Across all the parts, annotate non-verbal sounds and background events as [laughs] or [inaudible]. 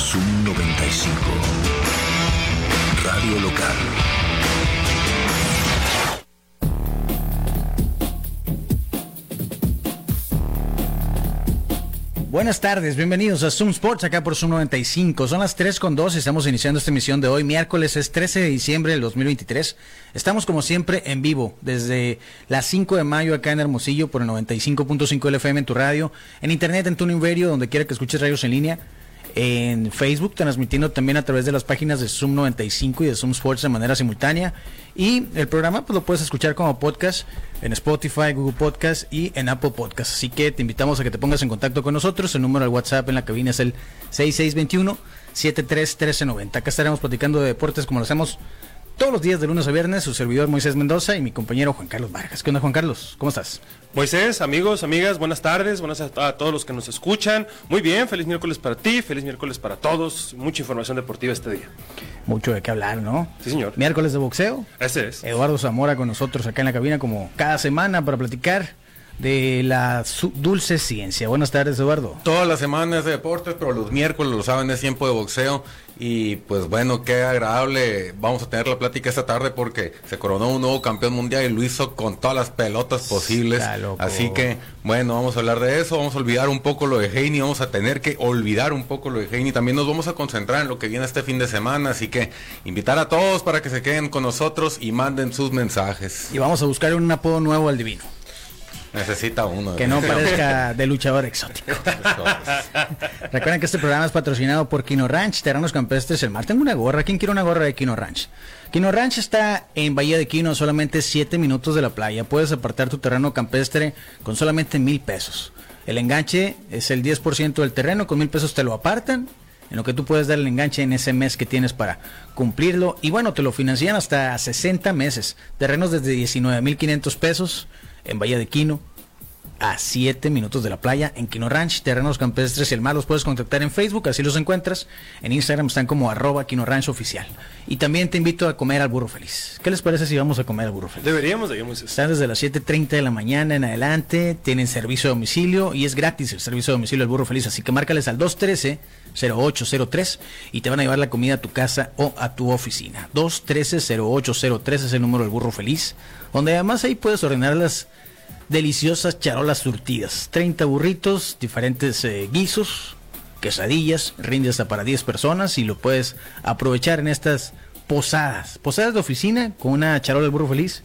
Zoom 95. Radio local. Buenas tardes, bienvenidos a Zoom Sports acá por Zoom 95. Son las 3 con 2 y estamos iniciando esta emisión de hoy. Miércoles es 13 de diciembre del 2023. Estamos como siempre en vivo desde las 5 de mayo acá en Hermosillo por el 95.5 LFM en tu radio, en internet, en Tuning Radio, donde quiera que escuches radios en línea en Facebook, transmitiendo también a través de las páginas de Zoom 95 y de Zoom Sports de manera simultánea. Y el programa pues lo puedes escuchar como podcast en Spotify, Google Podcast y en Apple Podcast. Así que te invitamos a que te pongas en contacto con nosotros. El número del WhatsApp en la cabina es el 6621 731390. Acá estaremos platicando de deportes como lo hacemos todos los días de lunes a viernes, su servidor Moisés Mendoza y mi compañero Juan Carlos Vargas. ¿Qué onda, Juan Carlos? ¿Cómo estás? Moisés, amigos, amigas, buenas tardes, buenas a, a todos los que nos escuchan. Muy bien, feliz miércoles para ti, feliz miércoles para todos. Mucha información deportiva este día. Mucho de qué hablar, ¿no? Sí, señor. Miércoles de boxeo. Ese es. Eduardo Zamora con nosotros acá en la cabina como cada semana para platicar de la dulce ciencia. Buenas tardes, Eduardo. Todas las semanas de deportes, pero los miércoles, lo saben, es tiempo de boxeo. Y pues bueno, qué agradable. Vamos a tener la plática esta tarde porque se coronó un nuevo campeón mundial y lo hizo con todas las pelotas posibles. Así que bueno, vamos a hablar de eso. Vamos a olvidar un poco lo de Heini. Vamos a tener que olvidar un poco lo de Heini. También nos vamos a concentrar en lo que viene este fin de semana. Así que invitar a todos para que se queden con nosotros y manden sus mensajes. Y vamos a buscar un apodo nuevo al divino. Necesita uno. Que no [laughs] parezca de luchador exótico. [laughs] Recuerden que este programa es patrocinado por Kino Ranch, Terrenos Campestres El Mar. Tengo una gorra. ¿Quién quiere una gorra de Kino Ranch? Kino Ranch está en Bahía de Quino, solamente 7 minutos de la playa. Puedes apartar tu terreno campestre con solamente mil pesos. El enganche es el 10% del terreno, con mil pesos te lo apartan. En lo que tú puedes dar el enganche en ese mes que tienes para cumplirlo. Y bueno, te lo financian hasta 60 meses. Terrenos desde 19.500 pesos en Bahía de Quino a 7 minutos de la playa en Quino Ranch, Terrenos Campestres y el Mar. Los puedes contactar en Facebook, así los encuentras. En Instagram están como arroba Quino Ranch oficial. Y también te invito a comer al burro feliz. ¿Qué les parece si vamos a comer al burro feliz? Deberíamos de ir, Moisés. Están desde las 7.30 de la mañana en adelante, tienen servicio a domicilio y es gratis el servicio a domicilio del burro feliz, así que márcales al 213-0803 y te van a llevar la comida a tu casa o a tu oficina. 213-0803 es el número del burro feliz, donde además ahí puedes ordenar las deliciosas charolas surtidas. 30 burritos, diferentes eh, guisos, quesadillas, rinde hasta para 10 personas y lo puedes aprovechar en estas posadas. Posadas de oficina con una charola del burro feliz.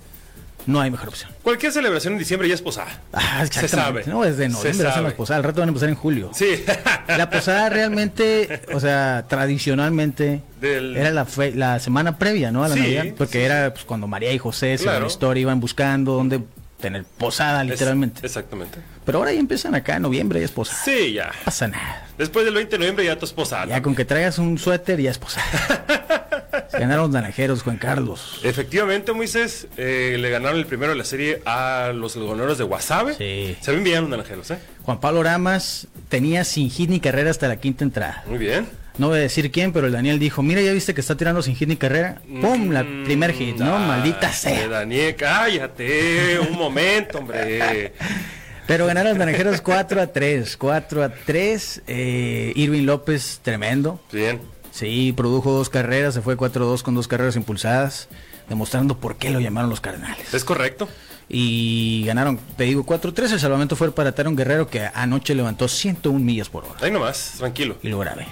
No hay mejor opción. Cualquier celebración en diciembre ya es posada. Ah, Se sabe. No, desde Se noviembre hacen las posadas. Al rato van a empezar en julio. Sí. [laughs] La posada realmente, o sea, tradicionalmente Del- era la, fe- la semana previa, ¿no? A la Sí, Navidad. Porque sí, era pues, cuando María y José, se Claro. la historia, iban buscando dónde tener posada, Es- literalmente. exactamente. Pero ahora ya empiezan acá en noviembre, ya es posada. Sí, ya. No pasa nada. Después del 20 de noviembre ya tu esposa. Ya con que traigas un suéter, ya es posada. [laughs] Se Ganaron los naranjeros, Juan Carlos. Efectivamente, Moisés, eh, le ganaron el primero de la serie a los algodoneros de Wasabe. Sí. Se ven bien los naranjeros, ¿eh? Juan Pablo Ramas tenía sin hit ni carrera hasta la quinta entrada. Muy bien. No voy a decir quién, pero el Daniel dijo, mira, ya viste que está tirando sin hit ni carrera. ¡Pum! La primer hit, ¿no? Maldita eh, sea. Daniel, cállate. Un momento, hombre. [laughs] Pero ganaron los naranjeros 4 a 3. 4 a 3. Eh, Irving López, tremendo. Bien. Sí, produjo dos carreras, se fue 4-2 con dos carreras impulsadas, demostrando por qué lo llamaron los Cardenales. Es correcto. Y ganaron, te digo, 4-3. El salvamento fue para Taron Guerrero, que anoche levantó 101 millas por hora. Ahí nomás, tranquilo. Y lo grabé.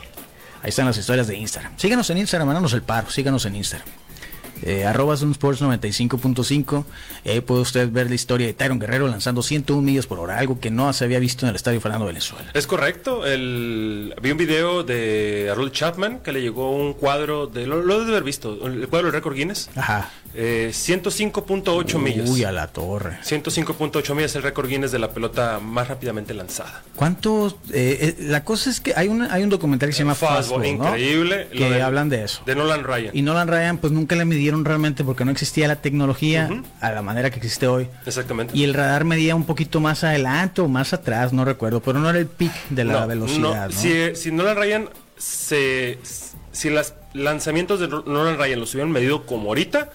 Ahí están las historias de Instagram. Síganos en Instagram, mándanos el paro, síganos en Instagram. Eh, arroba Zoom Sports 95.5. Y ahí puede usted ver la historia de Tyron Guerrero lanzando 101 millas por hora, algo que no se había visto en el estadio Fernando Venezuela. Es correcto. El, vi un video de Harold Chapman que le llegó un cuadro de. Lo, lo debe haber visto. El cuadro del récord Guinness. Ajá. Eh, 105.8 millas. Uy, a la torre. 105.8 millas es el récord Guinness de la pelota más rápidamente lanzada. ¿Cuántos? eh, eh, la cosa es que hay, una, hay un documental que se llama Fastball, Fastball, ¿no? increíble. Que de- hablan de eso. De Nolan Ryan. Y Nolan Ryan, pues nunca le midieron realmente porque no existía la tecnología a la manera que existe hoy. Exactamente. Y el radar medía un poquito más adelante o más atrás, no recuerdo, pero no era el pic de la No, velocidad. no, ¿no? Si, si Nolan Ryan se. Si los lanzamientos de Nolan Ryan los hubieran medido como ahorita,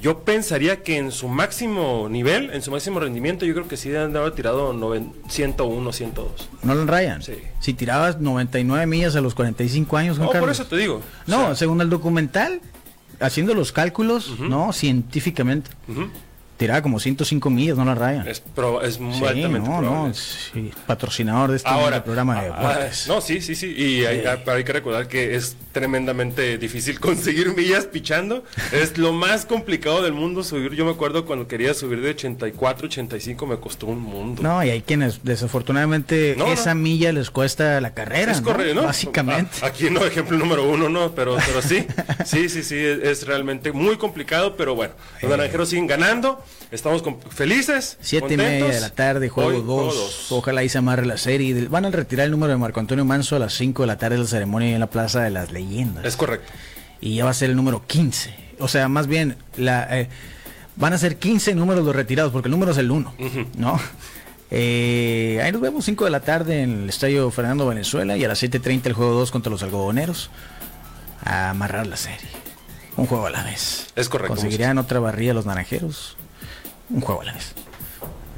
yo pensaría que en su máximo nivel, en su máximo rendimiento, yo creo que sí de haber tirado 9 101, 102. ¿No lo Ryan? Sí. Si tirabas 99 millas a los 45 años, Juan No, por eso te digo. No, O sea, según el documental, haciendo los cálculos, ¿no? Científicamente. Tiraba como 105 millas, no la Ryan. es, proba- es muy Sí, altamente no, probable. no, sí, patrocinador de este Ahora, programa de ah, deportes. no, sí, sí, sí. Y hay, hay que recordar que es tremendamente difícil [laughs] conseguir millas pichando. Es lo más complicado del mundo subir. Yo me acuerdo cuando quería subir de 84, 85, me costó un mundo. No, y hay quienes desafortunadamente No, esa no. milla les cuesta la carrera, es correcto, ¿no? Básicamente. Ah, aquí no, ejemplo número uno, ¿no? Pero, pero sí, [laughs] sí, sí, sí, es, es realmente muy complicado, pero bueno, los naranjeros siguen ganando, estamos con- felices. Siete y media de la tarde, juego Hoy, 2. dos. Ojalá y se amarre la serie. Del- Van a retirar el número de Marco Antonio Manso a las 5 de la tarde de la ceremonia en la Plaza de las Leyendas. Es correcto. y ya va a ser el número 15. O sea, más bien, la, eh, van a ser 15 números los retirados, porque el número es el 1, ¿no? Eh, ahí nos vemos 5 de la tarde en el estadio Fernando Venezuela y a las 7.30 el juego 2 contra los algodoneros. A amarrar la serie. Un juego a la vez. Es correcto, ¿Conseguirían otra barrilla los naranjeros? Un juego a la vez.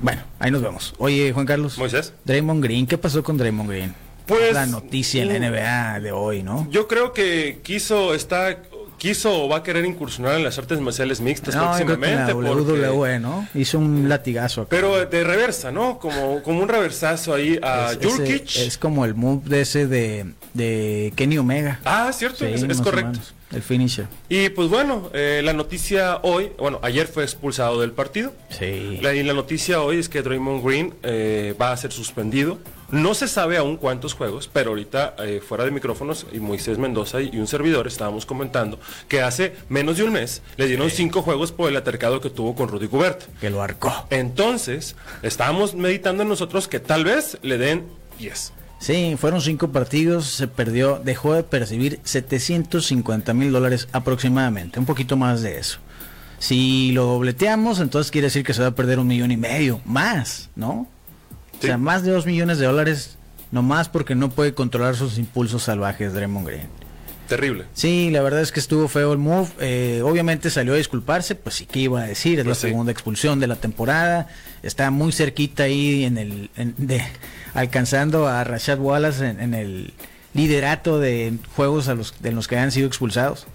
Bueno, ahí nos vemos. Oye, Juan Carlos. Moisés. Draymond Green, ¿qué pasó con Draymond Green? Pues, la noticia en la mm, NBA de hoy, ¿no? Yo creo que quiso, está, quiso o va a querer incursionar en las artes marciales mixtas No, yo creo que la próximamente. porque- WWE, ¿no? Hizo un latigazo acá. Pero de reversa, ¿no? Como, como un reversazo ahí a es, Jurkic. ese- es como el move de ese de, de Kenny Omega. Ah, cierto, Sí, es, es correcto. El finisher. Y pues bueno, eh, la noticia hoy, bueno, ayer fue expulsado del partido. Sí. La, y la noticia hoy es que Draymond Green eh, va a ser suspendido. No se sabe aún cuántos juegos, pero ahorita eh, fuera de micrófonos y Moisés Mendoza y un servidor estábamos comentando que hace menos de un mes le dieron cinco juegos por el altercado que tuvo con Rudy Gobert. Que lo arcó. Entonces, estábamos meditando en nosotros que tal vez le den 10. Sí, fueron cinco partidos, se perdió, dejó de percibir 750 mil dólares aproximadamente, un poquito más de eso. Si lo dobleteamos, entonces quiere decir que se va a perder un millón y medio, más, ¿no? O sea, más de dos millones de dólares, nomás porque no puede controlar sus impulsos salvajes, Draymond Green. Terrible. Sí, la verdad es que estuvo feo el move. Eh, obviamente salió a disculparse, pues sí, ¿qué iba a decir? Es la Pues sí. segunda expulsión de la temporada. Está muy cerquita ahí en el, en- de, alcanzando a Rashad Wallace en, en el liderato de juegos a los, de los que han sido expulsados.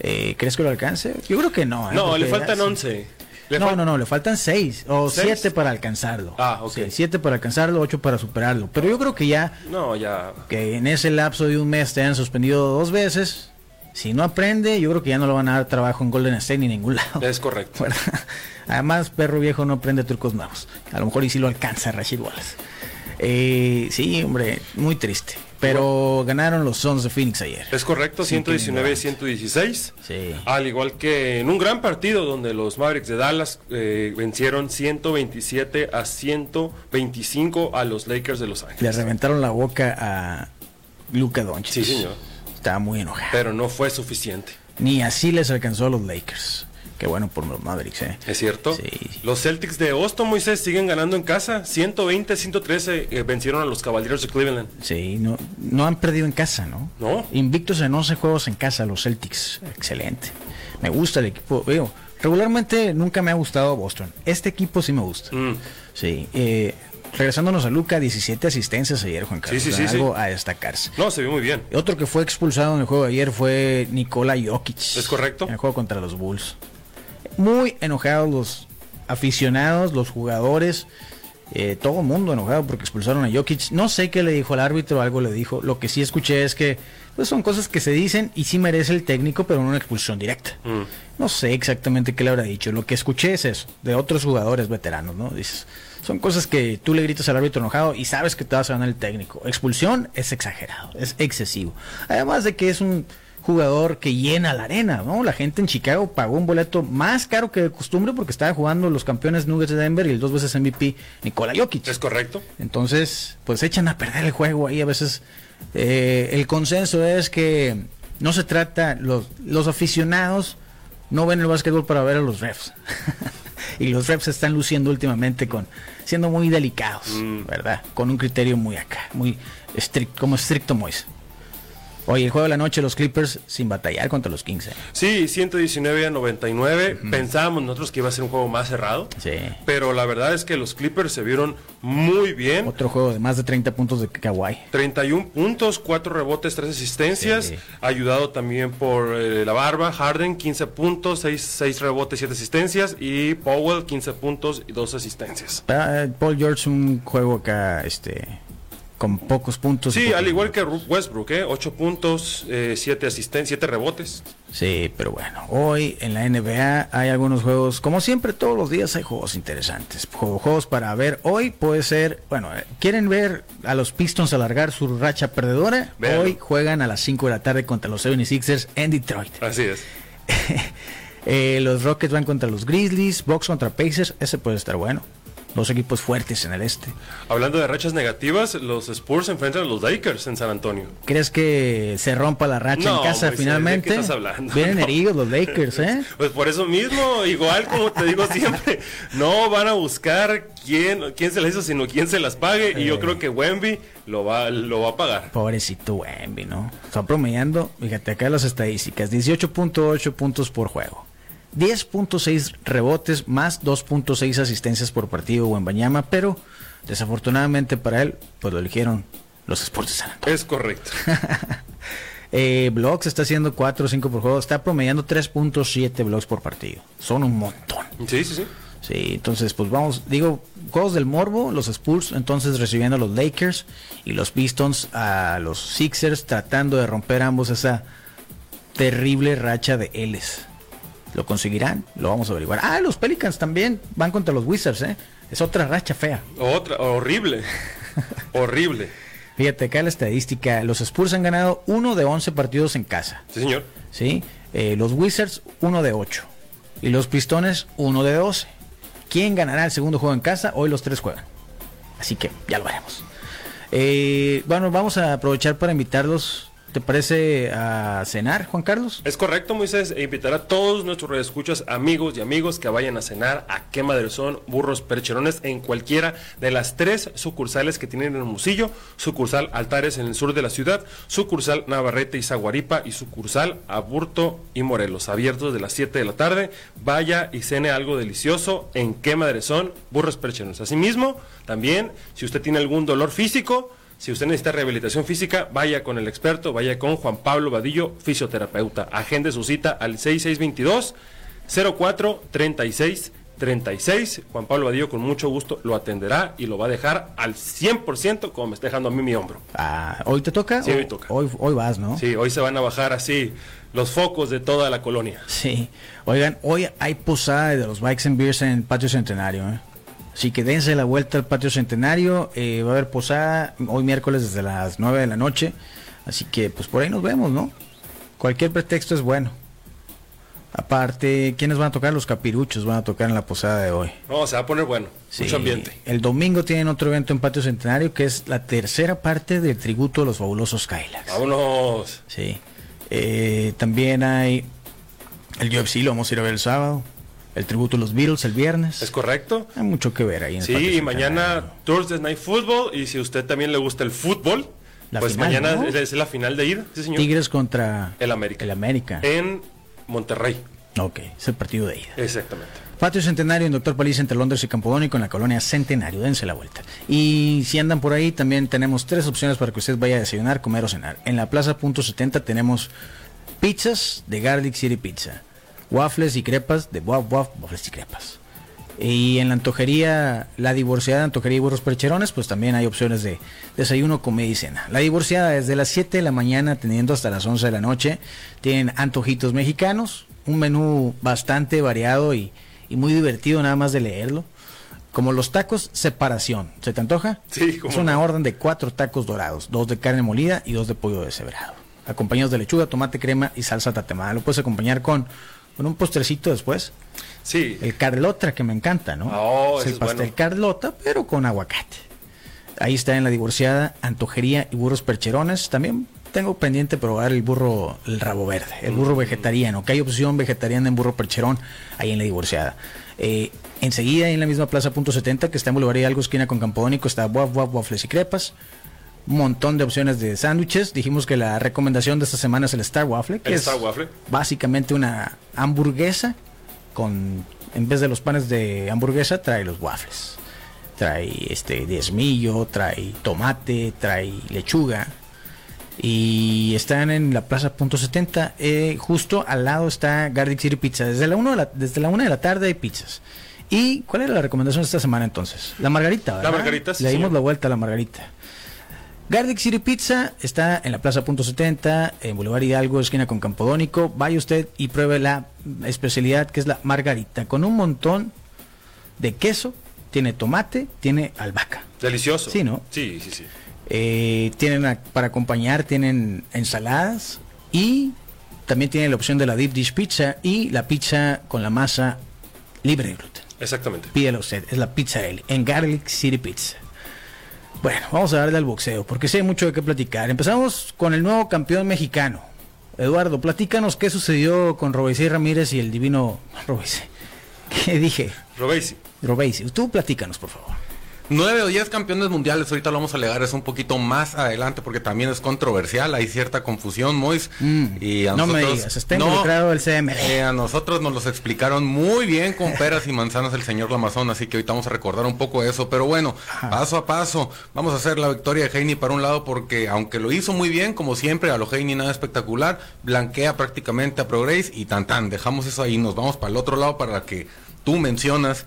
Eh, ¿Crees que lo alcance? Yo creo que no. ¿eh? No, le faltan ya- 11. Le no, fal- no, no, le faltan seis o ¿Seis? siete para alcanzarlo. Ah, ok. Sí, siete para alcanzarlo, ocho para superarlo. Pero yo creo que ya No, ya. que en ese lapso de un mes te hayan suspendido dos veces. Si no aprende, yo creo que ya no le van a dar trabajo en Golden State ni en ningún lado. Es correcto. [laughs] ¿verdad? Además, perro viejo no aprende trucos nuevos. A lo mejor y sí lo alcanza Rashid Wallace. Eh, sí, hombre, muy triste. Pero ganaron los Suns de Phoenix ayer. Es correcto, Sí, Kevin 119 116. Sí. Al igual que en un gran partido donde los Mavericks de Dallas eh, vencieron 127 a 125 a los Lakers de Los Le Ángeles. reventaron la boca a Luca Doncic. Sí, señor. Estaba muy enojado. Pero no fue suficiente. Ni así les alcanzó a los Lakers. Qué bueno por los Mavericks, ¿eh? ¿Es cierto? Sí. Los Celtics de Boston, Moisés, siguen ganando en casa. 120 113 eh, vencieron a los Caballeros de Cleveland. Sí, no, no han perdido en casa, ¿no? No. Invictos en 11 juegos en casa, los Celtics. Excelente. Me gusta el equipo. Veo, regularmente nunca me ha gustado Boston. Este equipo sí me gusta. Mm. Sí. Eh, regresándonos a Luca, 17 asistencias ayer, Juan Carlos. Sí, sí, sí, Algo a destacarse. No, se vio muy bien. Otro que fue expulsado en el juego de ayer fue Nikola Jokic. ¿Es correcto? En el juego contra los Bulls. Muy enojados los aficionados, los jugadores, eh, todo el mundo enojado porque expulsaron a Jokic. No sé qué le dijo al árbitro, algo le dijo. Lo que sí escuché es que pues son cosas que se dicen y sí merece el técnico, pero no una expulsión directa. Mm. No sé exactamente qué le habrá dicho. Lo que escuché es eso, de otros jugadores veteranos, ¿no? Dices, son cosas que tú le gritas al árbitro enojado y sabes que te vas a ganar el técnico. Expulsión es exagerado, es excesivo. Además de que es un jugador que llena la arena, ¿no? La gente en Chicago pagó un boleto más caro que de costumbre porque estaba jugando los campeones Nuggets de Denver y el dos veces MVP Nikola Jokic. ¿Es correcto? Entonces, pues echan a perder el juego ahí. A veces eh, el consenso es que no se trata, los, los aficionados no ven el básquetbol para ver a los refs. [laughs] y los refs están luciendo últimamente con, siendo muy delicados, Mm. ¿verdad? Con un criterio muy acá, muy estricto, como estricto Moise. Oye, el juego de la noche, los Clippers sin batallar contra los Kings. ¿eh? Sí, 119 a 99. Pensábamos nosotros que iba a ser un juego más cerrado. Sí. Pero la verdad es que los Clippers se vieron muy bien. Otro juego de más de 30 puntos de Kawhi. 31 puntos, 4 rebotes, 3 asistencias. Sí. Ayudado también por eh, la barba. Harden, 15 puntos, 6, rebotes, 7 asistencias. Y Powell, 15 puntos y 2 asistencias. Ah, Paul George, un juego acá, este con pocos puntos. Sí, al igual que Westbrook, ¿eh? 8 puntos, 7 eh, asistencias, 7 rebotes. Sí, pero bueno, hoy en la NBA hay algunos juegos, como siempre todos los días hay juegos interesantes, juegos para ver. Hoy puede ser, bueno, eh, ¿quieren ver a los Pistons alargar su racha perdedora? Hoy juegan a las 5 de la tarde contra los 76ers en Detroit. Así es. [laughs] eh, los Rockets van contra los Grizzlies, Bucks contra Pacers, ese puede estar bueno dos equipos fuertes en el este. Hablando de rachas negativas, los Spurs enfrentan a los Lakers en San Antonio. ¿Crees que se rompa la racha en casa finalmente? ¿de qué estás hablando? Vienen heridos los Lakers, ¿eh? [laughs] Pues por eso mismo, igual como te digo siempre, no van a buscar quién, quién se las hizo, sino quién se las pague. Y yo creo que Wemby lo va, lo va a pagar. Pobrecito Wemby, ¿no? Está promediando, fíjate acá las estadísticas, 18.8 puntos por juego. 10.6 rebotes más 2.6 asistencias por partido o en Bañama, pero desafortunadamente para él, pues lo eligieron los Sports de San Antonio. Es correcto. [laughs] eh, blogs está haciendo 4 o 5 por juego, está promediando 3.7 blogs por partido. Son un montón. Sí, sí, sí. Sí, entonces pues vamos, digo, juegos del Morbo, los Spurs entonces recibiendo a los Lakers y los Pistons a los Sixers tratando de romper ambos esa terrible racha de L's. ¿Lo conseguirán? Lo vamos a averiguar. Ah, los Pelicans también van contra los Wizards, ¿eh? Es otra racha fea. Otra, horrible. [laughs] horrible. Fíjate, acá la estadística. Los Spurs han ganado uno de 11 partidos en casa. Sí, señor. Sí. Eh, los Wizards, uno de 8. Y los Pistones, uno de 12. ¿Quién ganará el segundo juego en casa? Hoy los tres juegan. Así que ya lo veremos. Eh, bueno, vamos a aprovechar para invitarlos ¿Te parece a cenar, Juan Carlos? Es correcto, Moisés, e invitar a todos nuestros redescuchas, amigos y amigos que vayan a cenar a Quema del Burros Percherones, en cualquiera de las tres sucursales que tienen en Musillo, sucursal Altares en el sur de la ciudad, sucursal Navarrete y Zaguaripa y sucursal Aburto y Morelos, abiertos de las 7 de la tarde. Vaya y cene algo delicioso en Quema del Burros Percherones. Asimismo, también, si usted tiene algún dolor físico, si usted necesita rehabilitación física, vaya con el experto, vaya con Juan Pablo Vadillo, fisioterapeuta. Agende su cita al 6622 04 36 36. Juan Pablo Vadillo con mucho gusto lo atenderá y lo va a dejar al 100% como me está dejando a mí mi hombro. Ah, ¿hoy te toca? Sí, hoy toca. Hoy, hoy vas, ¿no? Sí, hoy se van a bajar así los focos de toda la colonia. Sí. Oigan, hoy hay posada de los Bikes and Beers en el Patio Centenario, ¿eh? Así que dense la vuelta al patio centenario. Eh, va a haber posada hoy miércoles desde las 9 de la noche. Así que pues por ahí nos vemos, ¿no? Cualquier pretexto es bueno. Aparte, ¿quiénes van a tocar? Los capiruchos van a tocar en la posada de hoy. No, se va a poner bueno. Mucho ambiente. El domingo tienen otro evento en Patio Centenario que es la tercera parte del tributo a los fabulosos Kylax. Vámonos. Sí. Eh, también hay el UFC, lo vamos a ir a ver el sábado. El tributo a los Beatles el viernes. ¿Es correcto? Hay mucho que ver ahí en Sí, y mañana Thursday Night Football. Y si a usted también le gusta el fútbol, pues mañana es la final de ida. Tigres contra el América. El América. En Monterrey. Ok, es el partido de ida. Exactamente. Patio Centenario en Doctor Paliza entre Londres y Campodónico en la colonia Centenario. Dense la vuelta. Y si andan por ahí, también tenemos tres opciones para que usted vaya a desayunar, comer o cenar. En la Plaza Punto 70 tenemos pizzas de Garlic City Pizza waffles y crepas de Waf Waf, waffles y crepas. Y en la antojería, la divorciada, antojería y burros percherones, pues también hay opciones de desayuno, comida y cena. La divorciada desde las 7 de la mañana, teniendo hasta las 11 de la noche, tienen antojitos mexicanos, un menú bastante variado y, y muy divertido nada más de leerlo. Como los tacos, separación. ¿Se te antoja? Sí, Es una orden de cuatro tacos dorados, dos de carne molida y dos de pollo deshebrado. Acompañados de lechuga, tomate, crema y salsa tatemada. Lo puedes acompañar con con un postrecito después. Sí. El Carlota, que me encanta, ¿no? Oh, es el pastel bueno. Carlota, pero con aguacate. Ahí está en la divorciada, antojería y burros percherones. También tengo pendiente probar el burro, el rabo verde, el burro vegetariano, que hay opción vegetariana en burro percherón ahí en la divorciada. Eh, enseguida, en la misma plaza punto 70, que está en Boulevard algo esquina con Campodónico, está Waf Waf Waffles y Crepas. Montón de opciones de sándwiches. Dijimos que la recomendación de esta semana es el Star Waffle, que El es Star Waffle. básicamente una hamburguesa con, en vez de los panes de hamburguesa, trae los waffles. Trae este diezmillo, trae tomate, trae lechuga. Y están en la Plaza Punto 70. eh, justo al lado está Garlic City Pizza. Desde la, uno de la, desde la una de la tarde hay pizzas. ¿Y cuál era la recomendación de esta semana entonces? La margarita, ¿verdad? margarita, sí, Le dimos señor. la vuelta a la margarita. Garlic City Pizza está en la Plaza Punto 70, en Boulevard Hidalgo, esquina con Campodónico. Vaya usted y pruebe la especialidad que es la margarita, con un montón de queso, tiene tomate, tiene albahaca. Delicioso. Sí, ¿no? Sí, sí, sí. Eh, tienen a- para acompañar, tienen ensaladas y también tienen la opción de la deep dish pizza y la pizza con la masa libre de gluten. Exactamente. Pídela usted, es la pizza L en Garlic City Pizza. Bueno, vamos a darle al boxeo, porque sí hay mucho de qué platicar. Empezamos con el nuevo campeón mexicano. Eduardo, platícanos qué sucedió con Robesí Ramírez y el divino Robesí. [laughs] ¿Qué dije? Robesi. Robesí, tú platícanos, por favor. Nueve o diez campeones mundiales, ahorita lo vamos a alegar, es un poquito más adelante porque también es controversial, hay cierta confusión, Mois. Mm, y a no me nosotros- digas, está No, involucrado el CML. eh, a nosotros nos los explicaron muy bien con peras y manzanas el señor Lamazón, así que ahorita vamos a recordar un poco eso. Pero bueno, Ajá. paso a paso, vamos a hacer la victoria de Heini para un lado porque aunque lo hizo muy bien, como siempre, a lo Heini nada espectacular, blanquea prácticamente a Progress y tan tan, dejamos eso ahí, nos vamos para el otro lado para que tú mencionas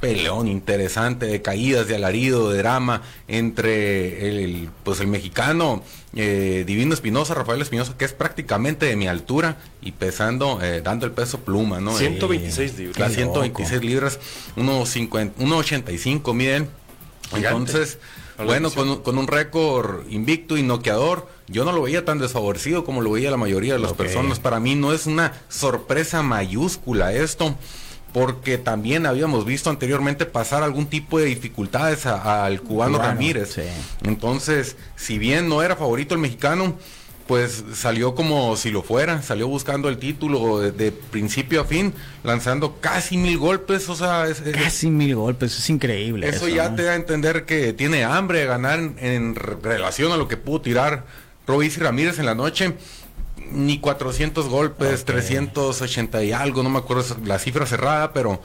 peleón interesante de caídas, de alarido, de drama entre el, el, pues el mexicano eh, Divino Espinosa, Rafael Espinosa, que es prácticamente de mi altura y pesando, eh, dando el peso pluma, ¿no? 126 Eh, libras. Las Qué 126 loco. libras, unos 50, 1.85 miden. Entonces, bueno, con, un- con un récord invicto y noqueador, yo no lo veía tan desfavorecido como lo veía la mayoría de las personas. Para mí no es una sorpresa mayúscula esto, porque también habíamos visto anteriormente pasar algún tipo de dificultades a- al cubano, Cubano, Ramírez. sí. Entonces, si bien no era favorito el mexicano, pues salió como si lo fuera, salió buscando el título de, de principio a fin, lanzando casi mil golpes, o sea, es- es- Casi mil golpes, es increíble. eso ya ¿no? te da a entender que tiene hambre de ganar en, en re- relación a lo que pudo tirar Robis y Ramírez en la noche. Ni 400 golpes, Ok. 380 y algo, no me acuerdo la cifra cerrada, pero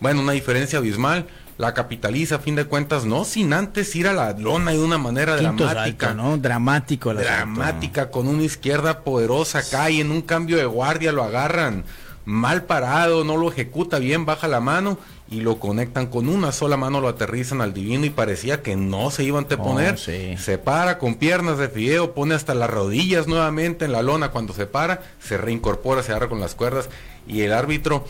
bueno, una diferencia abismal. La capitaliza a fin de cuentas, no sin antes ir a la lona de una manera Quinto dramática. salto, ¿no? Dramático dramática, con una izquierda poderosa acá y en un cambio de guardia lo agarran mal parado, no lo ejecuta bien, baja la mano y lo conectan con una sola mano, lo aterrizan al divino y parecía que no se iba a anteponer. Oh, sí. Se para con piernas de fideo, pone hasta las rodillas nuevamente en la lona cuando se para, se reincorpora, se agarra con las cuerdas y el árbitro,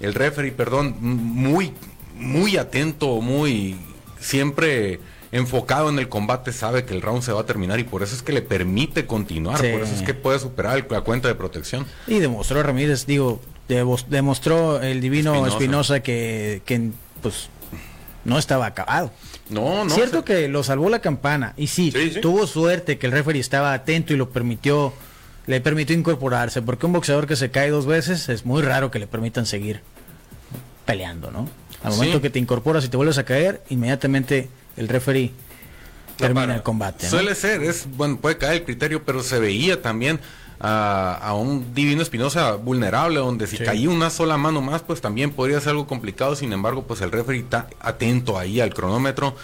el referee, perdón, muy, muy atento, muy siempre enfocado en el combate, sabe que el round se va a terminar y por eso es que le permite continuar, Sí. por eso es que puede superar el- la cuenta de protección. Y demostró Ramírez, digo, demostró el divino Espinosa. Que, que, pues no estaba acabado. No, no. Cierto se- que lo salvó la campana y sí, Sí, sí. tuvo suerte que el referee estaba atento y lo permitió, le permitió incorporarse, porque un boxeador que se cae dos veces es muy raro que le permitan seguir peleando, ¿no? Al Sí. momento que te incorporas y te vuelves a caer, inmediatamente el referee termina el combate. ¿no? Suele ser, es bueno, puede caer el criterio, pero se veía también a, a un Divino Espinosa vulnerable, donde si Sí. caía una sola mano más, pues también podría ser algo complicado. Sin embargo, pues el referee está atento ahí al cronómetro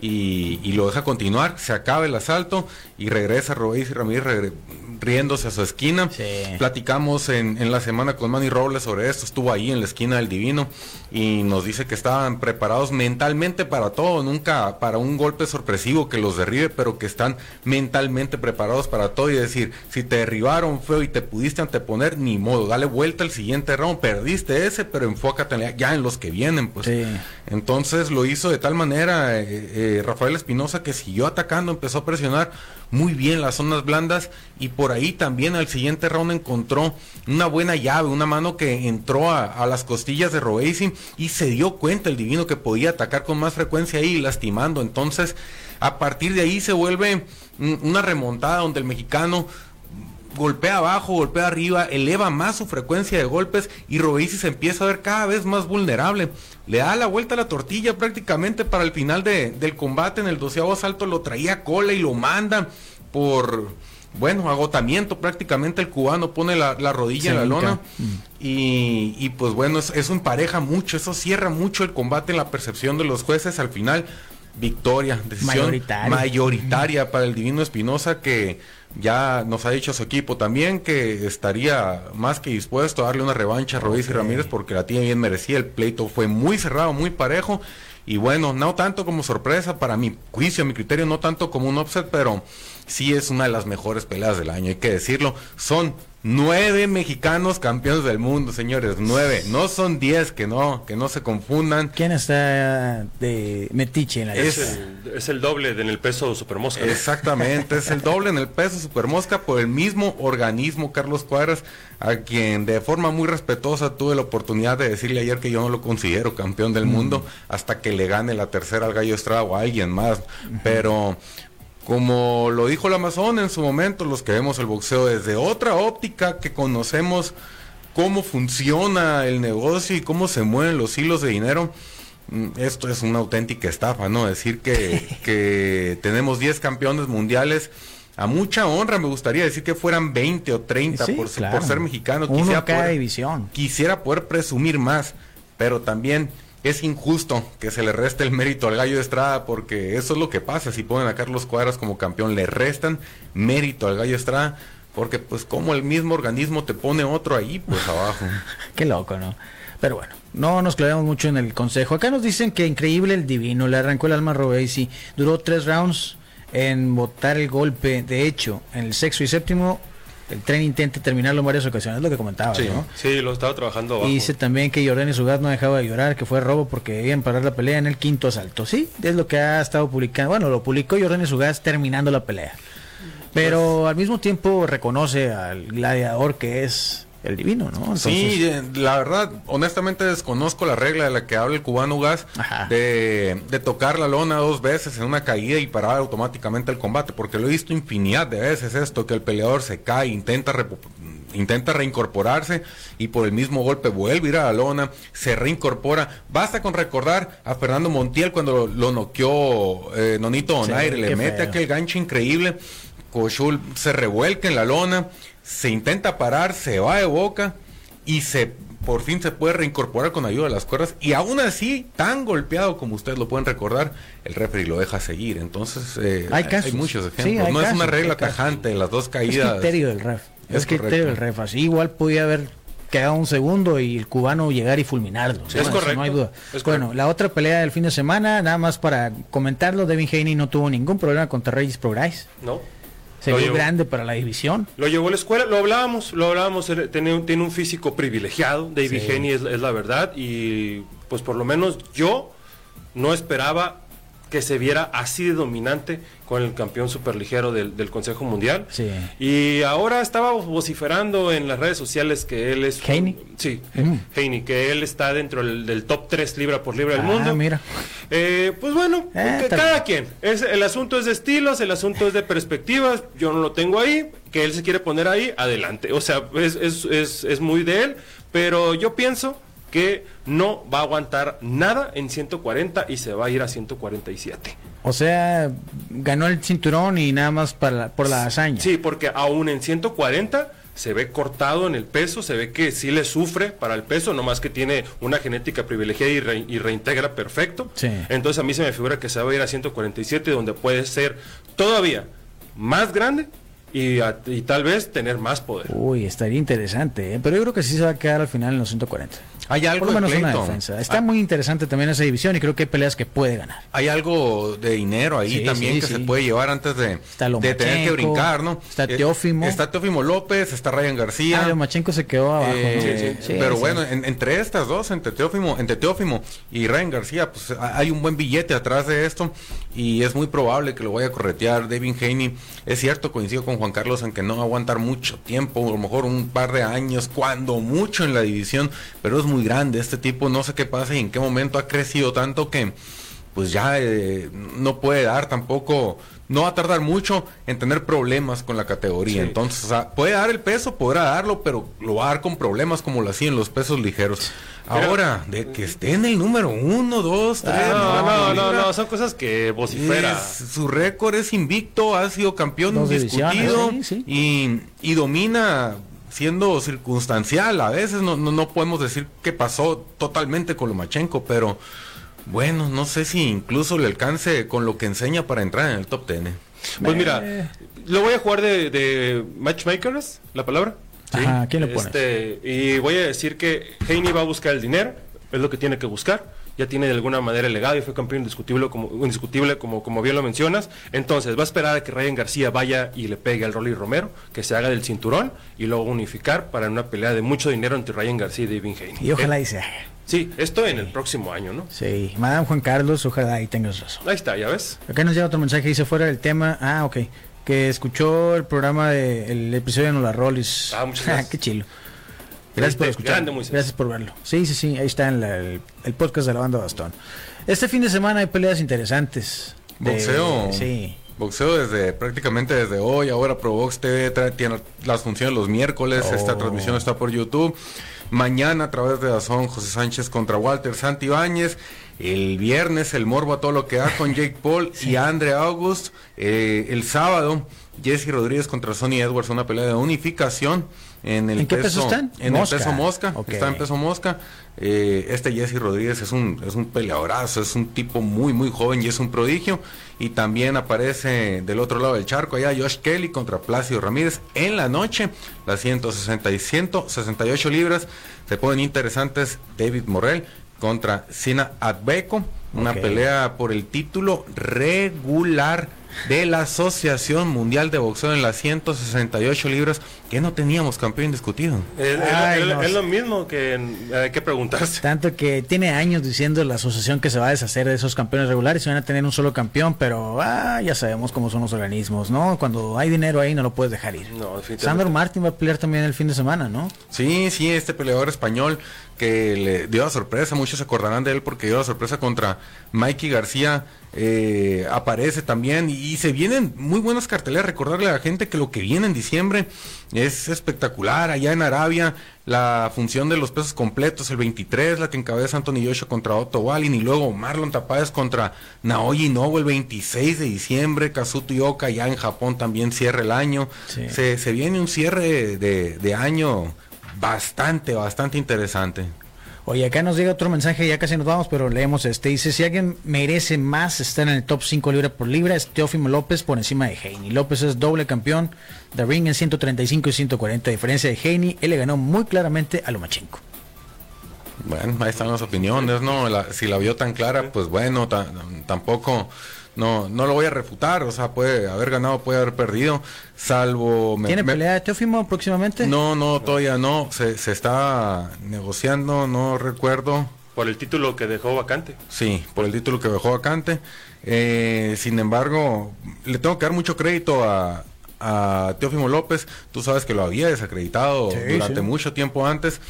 y, y lo deja continuar. Se acaba el asalto y regresa Robéis y Ramírez regre- riéndose a su esquina. Sí. Platicamos en, en la semana con Manny Robles sobre esto, estuvo ahí en la esquina del Divino y nos dice que estaban preparados mentalmente para todo, nunca para un golpe sorpresivo que los derribe, pero que están mentalmente preparados para todo y decir, si te derribaron feo y te pudiste anteponer, ni modo, dale vuelta al siguiente round, perdiste ese, pero enfócate ya en los que vienen, pues. Sí. Entonces lo hizo de tal manera eh, eh, Rafael Espinosa que siguió atacando, empezó a presionar muy bien las zonas blandas y por ahí también al siguiente round encontró una buena llave, una mano que entró a, a las costillas de Robeisi y se dio cuenta el divino que podía atacar con más frecuencia ahí lastimando. Entonces a partir de ahí se vuelve una remontada donde el mexicano golpea abajo, golpea arriba, eleva más su frecuencia de golpes y Robesi se empieza a ver cada vez más vulnerable. Le da la vuelta a la tortilla prácticamente para el final del combate. En el doceavo asalto lo traía cola y lo manda por, bueno, agotamiento prácticamente. El cubano pone la, rodilla en la lona. Mm. Y, pues bueno, eso empareja mucho, eso cierra mucho el combate en la percepción de los jueces. Al final, victoria, decisión mayoritaria para el Divino Espinosa que ya nos ha dicho su equipo también que estaría más que dispuesto a darle una revancha a Rodríguez y Ramírez porque la tiene bien merecida. El pleito fue muy cerrado, muy parejo. Y bueno, no tanto como sorpresa para mi juicio, a mi criterio, no tanto como un offset, pero sí es una de las mejores peleas del año, hay que decirlo. Son Nueve mexicanos campeones del mundo, señores. Nueve. No son diez, que no, que no se confundan. ¿Quién está de metiche en la es el, es el doble en el peso supermosca. Exactamente, es el doble en el peso supermosca por el mismo organismo, Carlos Cuadras, a quien de forma muy respetuosa tuve la oportunidad de decirle ayer que yo no lo considero campeón del mm. mundo hasta que le gane la tercera al Gallo Estrada o a alguien más. Pero como lo dijo el Amazon en su momento, los que vemos el boxeo desde otra óptica, que conocemos cómo funciona el negocio y cómo se mueven los hilos de dinero, mm, esto es una auténtica estafa, ¿no? Decir que, [laughs] tenemos 10 campeones mundiales, a mucha honra me gustaría decir que fueran 20 o 30 por, por, ser mexicano. quisiera cada división. Quisiera poder presumir más, pero también es injusto que se le reste el mérito al Gallo Estrada porque eso es lo que pasa. Si ponen a Carlos Cuadras como campeón le restan mérito al Gallo Estrada porque pues como el mismo organismo te pone otro ahí pues abajo [laughs] qué loco no pero bueno no nos clavamos mucho en el consejo. Acá nos dicen que increíble el divino le arrancó el alma a Robesi duró tres rounds en botar el golpe de hecho en el sexto y séptimo el tren intenta terminarlo en varias ocasiones, es lo que comentaba, sí, Sí, lo estaba trabajando abajo. Y dice también que Jordan Sugat no dejaba de llorar, que fue robo porque debían parar la pelea en el quinto asalto. Sí, es lo que ha estado publicando. Bueno, lo publicó Jordan Sugat terminando la pelea. Pero pues al mismo tiempo reconoce al gladiador que es el divino, ¿no? Sí, eh, la verdad, honestamente desconozco la regla de la que habla el cubano Gas de, de, tocar la lona dos veces en una caída y parar automáticamente el combate, porque lo he visto infinidad de veces esto, que el peleador se cae, intenta intenta reincorporarse y por el mismo golpe vuelve a ir a la lona, se reincorpora. Basta con recordar a Fernando Montiel cuando lo, noqueó eh, Nonito Donaire, le mete aquel gancho increíble. Cochul se revuelca en la lona, se intenta parar, se va de boca y se por fin se puede reincorporar con ayuda de las cuerdas y aún así, tan golpeado como ustedes lo pueden recordar, el referee lo deja seguir. Entonces, eh, hay, muchos ejemplos. no es una regla tajante, las dos caídas. Es criterio del ref. Es, criterio del ref. Así igual podía haber quedado un segundo y el cubano llegar y fulminarlo. es correcto. No hay duda. bueno, la otra pelea del fin de semana, nada más para comentarlo, Devin Haney no tuvo ningún problema contra Regis Prograis. No se ve grande para la división. Lo llevó a la escuela, lo hablábamos, lo hablábamos, tiene, tiene un físico privilegiado, David sí. es, la verdad, y pues por lo menos yo no esperaba que se viera así de dominante con el campeón superligero del, del Consejo Mundial. Sí. Y ahora estaba vociferando en las redes sociales que él es... Heine. Sí, mm. que él está dentro del, top 3 libra por libra del ah, mundo. mira. Eh, pues bueno, eh, cada quien. Es, el asunto es de estilos, el asunto es de perspectivas. Yo no lo tengo ahí. Que él se quiere poner ahí, adelante. O sea, es, es, es, es muy de él. Pero yo pienso que no va a aguantar nada en 140 y se va a ir a 147. O sea, ganó el cinturón y nada más para, por la hazaña. Sí, porque aún en 140 se ve cortado en el peso, se ve que sí le sufre para el peso, nomás que tiene una genética privilegiada y, reintegra perfecto. Entonces a mí se me figura que se va a ir a 147, donde puede ser todavía más grande y, y, tal vez tener más poder. Uy, estaría interesante, ¿eh? pero yo creo que sí se va a quedar al final en los 140. Hay algo Por lo menos una defensa. Está ah. muy interesante también esa división y creo que hay peleas que puede ganar. Hay algo de dinero ahí también que se puede llevar antes de, de tener que brincar, ¿no? Está eh, Teófimo. Está Teófimo López, está Ryan García. Ah, Lomachenko se quedó abajo. Eh, pero bueno, entre estas dos, entre Teófimo, entre Teófimo y Ryan García, pues hay un buen billete atrás de esto y es muy probable que lo vaya a corretear David Haney. Es cierto, coincido con Juan Carlos en que no va a aguantar mucho tiempo, a lo mejor un par de años, cuando mucho en la división, pero es muy muy grande este tipo, no sé qué pasa y en qué momento ha crecido tanto que pues ya eh, no puede dar tampoco no va a tardar mucho en tener problemas con la categoría. Sí. Entonces, o sea, puede dar el peso, podrá darlo, pero lo va a dar con problemas como lo hacía en los pesos ligeros. Ahora, de que esté en el número uno, dos, tres. No, no, no, no, son cosas que vocifera. es- su récord es invicto, ha sido campeón Dos discutido divisiones, sí, sí. Y, y domina siendo circunstancial. A veces no, no, no podemos decir que pasó totalmente con Lomachenko, pero bueno, no sé si incluso le alcance con lo que enseña para entrar en el top 10. Pues mira, lo voy a jugar de, de matchmakers, la palabra. Ajá, ¿quién le pones? Este, y voy a decir que Heine va a buscar el dinero, es lo que tiene que buscar. Ya tiene de alguna manera el legado y fue campeón indiscutible como, indiscutible como, como bien lo mencionas. Entonces va a esperar a que Ryan García vaya y le pegue al Rolly Romero, que se haga del cinturón y luego unificar para una pelea de mucho dinero entre Ryan García y David Haney. Y ojalá Eh, y se haga. sí, esto en el próximo año, ¿no? Sí, Madame Juan Carlos, ojalá y tengas razón. Ahí está, ya ves. Acá nos llega otro mensaje, dice fuera del tema. Ah, ok. Que escuchó el programa de el episodio de Nola Rollis. Ah, muchas gracias. [laughs] Qué chilo. Gracias por Grande, escuchar. Gracias por verlo. Sí, sí, sí. Ahí está en la- el, el podcast de la banda Bastón. Este fin de semana hay peleas interesantes. De- Boxeo. sí. Boxeo desde prácticamente desde hoy. Ahora Provox TV trae- tiene las funciones los miércoles. Oh. Esta transmisión está por YouTube. Mañana a través de Dazón, José Sánchez contra Walter Santibáñez. El viernes el morbo a todo lo que da con [laughs] Jake Paul y Andre August. Eh, el sábado Jesse Rodríguez contra Sonny Edwards, una pelea de unificación. En, el ¿En qué peso están? En Mosca. el peso mosca. Ok. Está en peso mosca. Eh, este Jesse Rodríguez es un, es un peleadorazo, es un tipo muy, muy joven y es un prodigio. Y también aparece del otro lado del charco allá Josh Kelly contra Plácido Ramírez en la noche. Las 160 y 168 libras se ponen interesantes. David Morrell contra Sina Adbeco. Una pelea por el título regular de la Asociación Mundial de Boxeo en las 168 libras que no teníamos campeón indiscutido. Es, es- Ay, es- no. es lo mismo que hay que preguntarse. Tanto que tiene años diciendo la asociación que se va a deshacer de esos campeones regulares y van a tener un solo campeón, pero ah, ya sabemos cómo son los organismos, ¿no? Cuando hay dinero ahí no lo puedes dejar ir. No. Sandro Martin va a pelear también el fin de semana, ¿no? Sí, sí, este peleador español que le dio la sorpresa, muchos se acordarán de él porque dio la sorpresa contra Mikey García, eh, aparece también y, y se vienen muy buenas carteleras, recordarle a la gente que lo que viene en diciembre es espectacular, allá en Arabia, la función de los pesos completos, el 23, la que encabeza Anthony Joshua contra Otto Wallin y luego Marlon Tapáez contra Naoyi Inoue el 26 de diciembre, Kazuto Ioka ya en Japón también cierra el año, Sí. se, se viene un cierre de, de año bastante, bastante interesante. Oye, acá nos llega otro mensaje, ya casi nos vamos, pero leemos este. Dice, si alguien merece más estar en el top 5 libra por libra, es Teófimo López por encima de Heini. López es doble campeón de ring en 135 y 140. A diferencia de Heini, él le ganó muy claramente a Lomachenko. Bueno, ahí están las opiniones, ¿no? Si la vio tan clara, pues bueno, ta- tampoco, no, no lo voy a refutar, o sea, puede haber ganado, puede haber perdido, salvo... me- ¿Tiene me- pelea de Teófimo próximamente? No, no, todavía no, se, se está negociando, no recuerdo. Por el título que dejó vacante. Sí, por el título que dejó vacante. Eh, sin embargo, le tengo que dar mucho crédito a, a Teófimo López. Tú sabes que lo había desacreditado Sí, durante sí. mucho tiempo antes,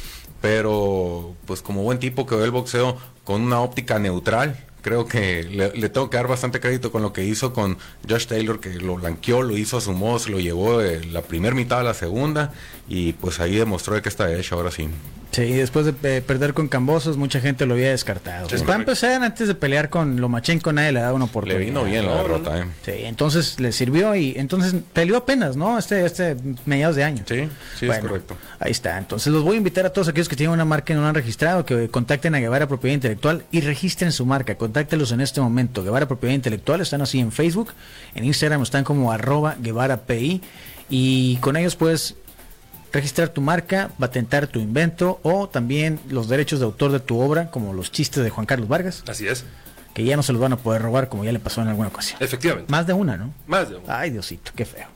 pero pues como buen tipo que ve el boxeo con una óptica neutral. Creo que le, le tengo que dar bastante crédito con lo que hizo con Josh Taylor, que lo blanqueó, lo hizo a su modo, se lo llevó de la primera mitad a la segunda y pues ahí demostró de que está hecho ahora sí. Sí, después de perder con Cambosos, mucha gente lo había descartado. Sí, Pues es para empezar, antes de pelear con Lomachenko, nadie le daba una Le oportunidad. vino bien la derrota, ¿eh? Sí, entonces le sirvió y entonces peleó apenas, ¿no? Este, este mediados de año. Sí, sí, es correcto. Ahí está. Entonces los voy a invitar a todos aquellos que tienen una marca y no la han registrado, que contacten a Guevara Propiedad Intelectual y registren su marca. Contáctelos en este momento. Guevara Propiedad Intelectual están así en Facebook, en Instagram están como arroba Guevara PI y con ellos puedes registrar tu marca, patentar tu invento o también los derechos de autor de tu obra, como los chistes de Juan Carlos Vargas, Así es. que ya no se los van a poder robar como ya le pasó en alguna ocasión. Efectivamente. Más de una, ¿no? Más de uno. Ay, Diosito, qué feo.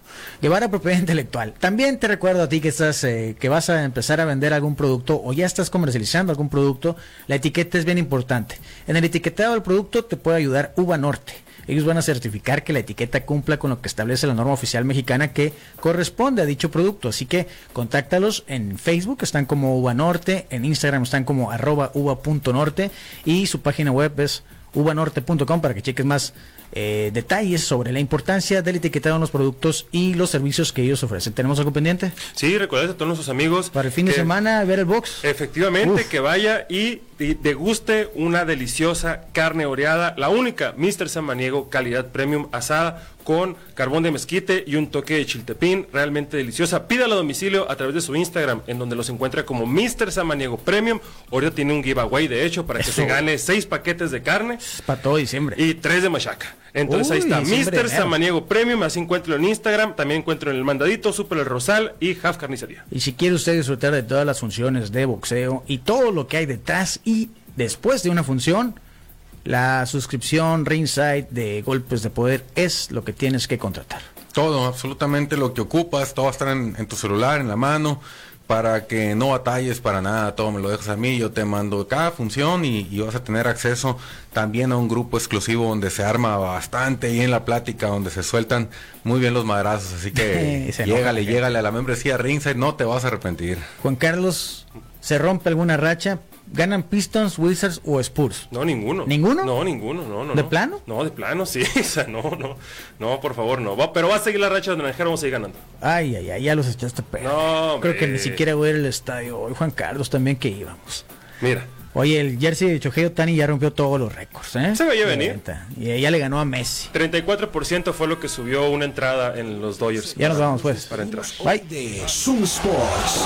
Llevar a propiedad intelectual. También te recuerdo a ti que estás, eh, que vas a empezar a vender algún producto o ya estás comercializando algún producto. La etiqueta es bien importante. En el etiquetado del producto te puede ayudar Uva Norte. Ellos van a certificar que la etiqueta cumpla con lo que establece la norma oficial mexicana que corresponde a dicho producto. Así que contáctalos en Facebook, están como Uva Norte, en Instagram están como arroba uva.norte y su página web es uvanorte.com para que cheques más eh, detalles sobre la importancia del etiquetado en los productos y los servicios que ellos ofrecen. ¿Tenemos algo pendiente? Sí, recuerden a todos nuestros amigos. Para el fin de semana, ver el box. Efectivamente, que vaya y, y deguste una deliciosa carne oreada, la única Mr. Samaniego, calidad premium asada con carbón de mezquite y un toque de chiltepín, realmente deliciosa. Pídala a domicilio a través de su Instagram, en donde los encuentra como Mr. Samaniego Premium. Oreo tiene un giveaway, de hecho, para que se gane seis paquetes de carne. Para todo diciembre. Y tres de machaca. Entonces ahí está, Mr. Samaniego Premium, así encuentro en Instagram, también encuentro en el Mandadito, Super El Rosal y Half Carnicería. Y si quiere usted disfrutar de todas las funciones de boxeo y todo lo que hay detrás y después de una función, la suscripción Ringside de Golpes de Poder es lo que tienes que contratar. Todo, absolutamente lo que ocupas, todo va a estar en, en tu celular, en la mano para que no batalles para nada, todo me lo dejas a mí, yo te mando cada función y, y, vas a tener acceso también a un grupo exclusivo donde se arma bastante y en la plática, donde se sueltan muy bien los madrazos, así que [laughs] llégale, llégale a la membresía Ringside, no te vas a arrepentir. Juan Carlos, ¿se rompe alguna racha? ¿Ganan Pistons, Wizards o Spurs? No, ninguno. ¿Ninguno? No, ninguno, no, no. ¿De no. plano? No, de plano, sí. [laughs] O sea, no, no. No, por favor, no. Va, pero va a seguir la racha de Naranjero, vamos a seguir ganando. Ay, ay, ay, ya los echaste perder. No, Creo que ni siquiera voy a ir al estadio hoy, Juan Carlos, también que íbamos. Mira. Oye, el jersey de Chojeo Tani ya rompió todos los récords, ¿eh? Se veía venir. Y ella le ganó a Messi. 34% fue lo que subió una entrada en los Dodgers. Ya nos vamos, pues. Para entrar. Bye. De Zoom Sports.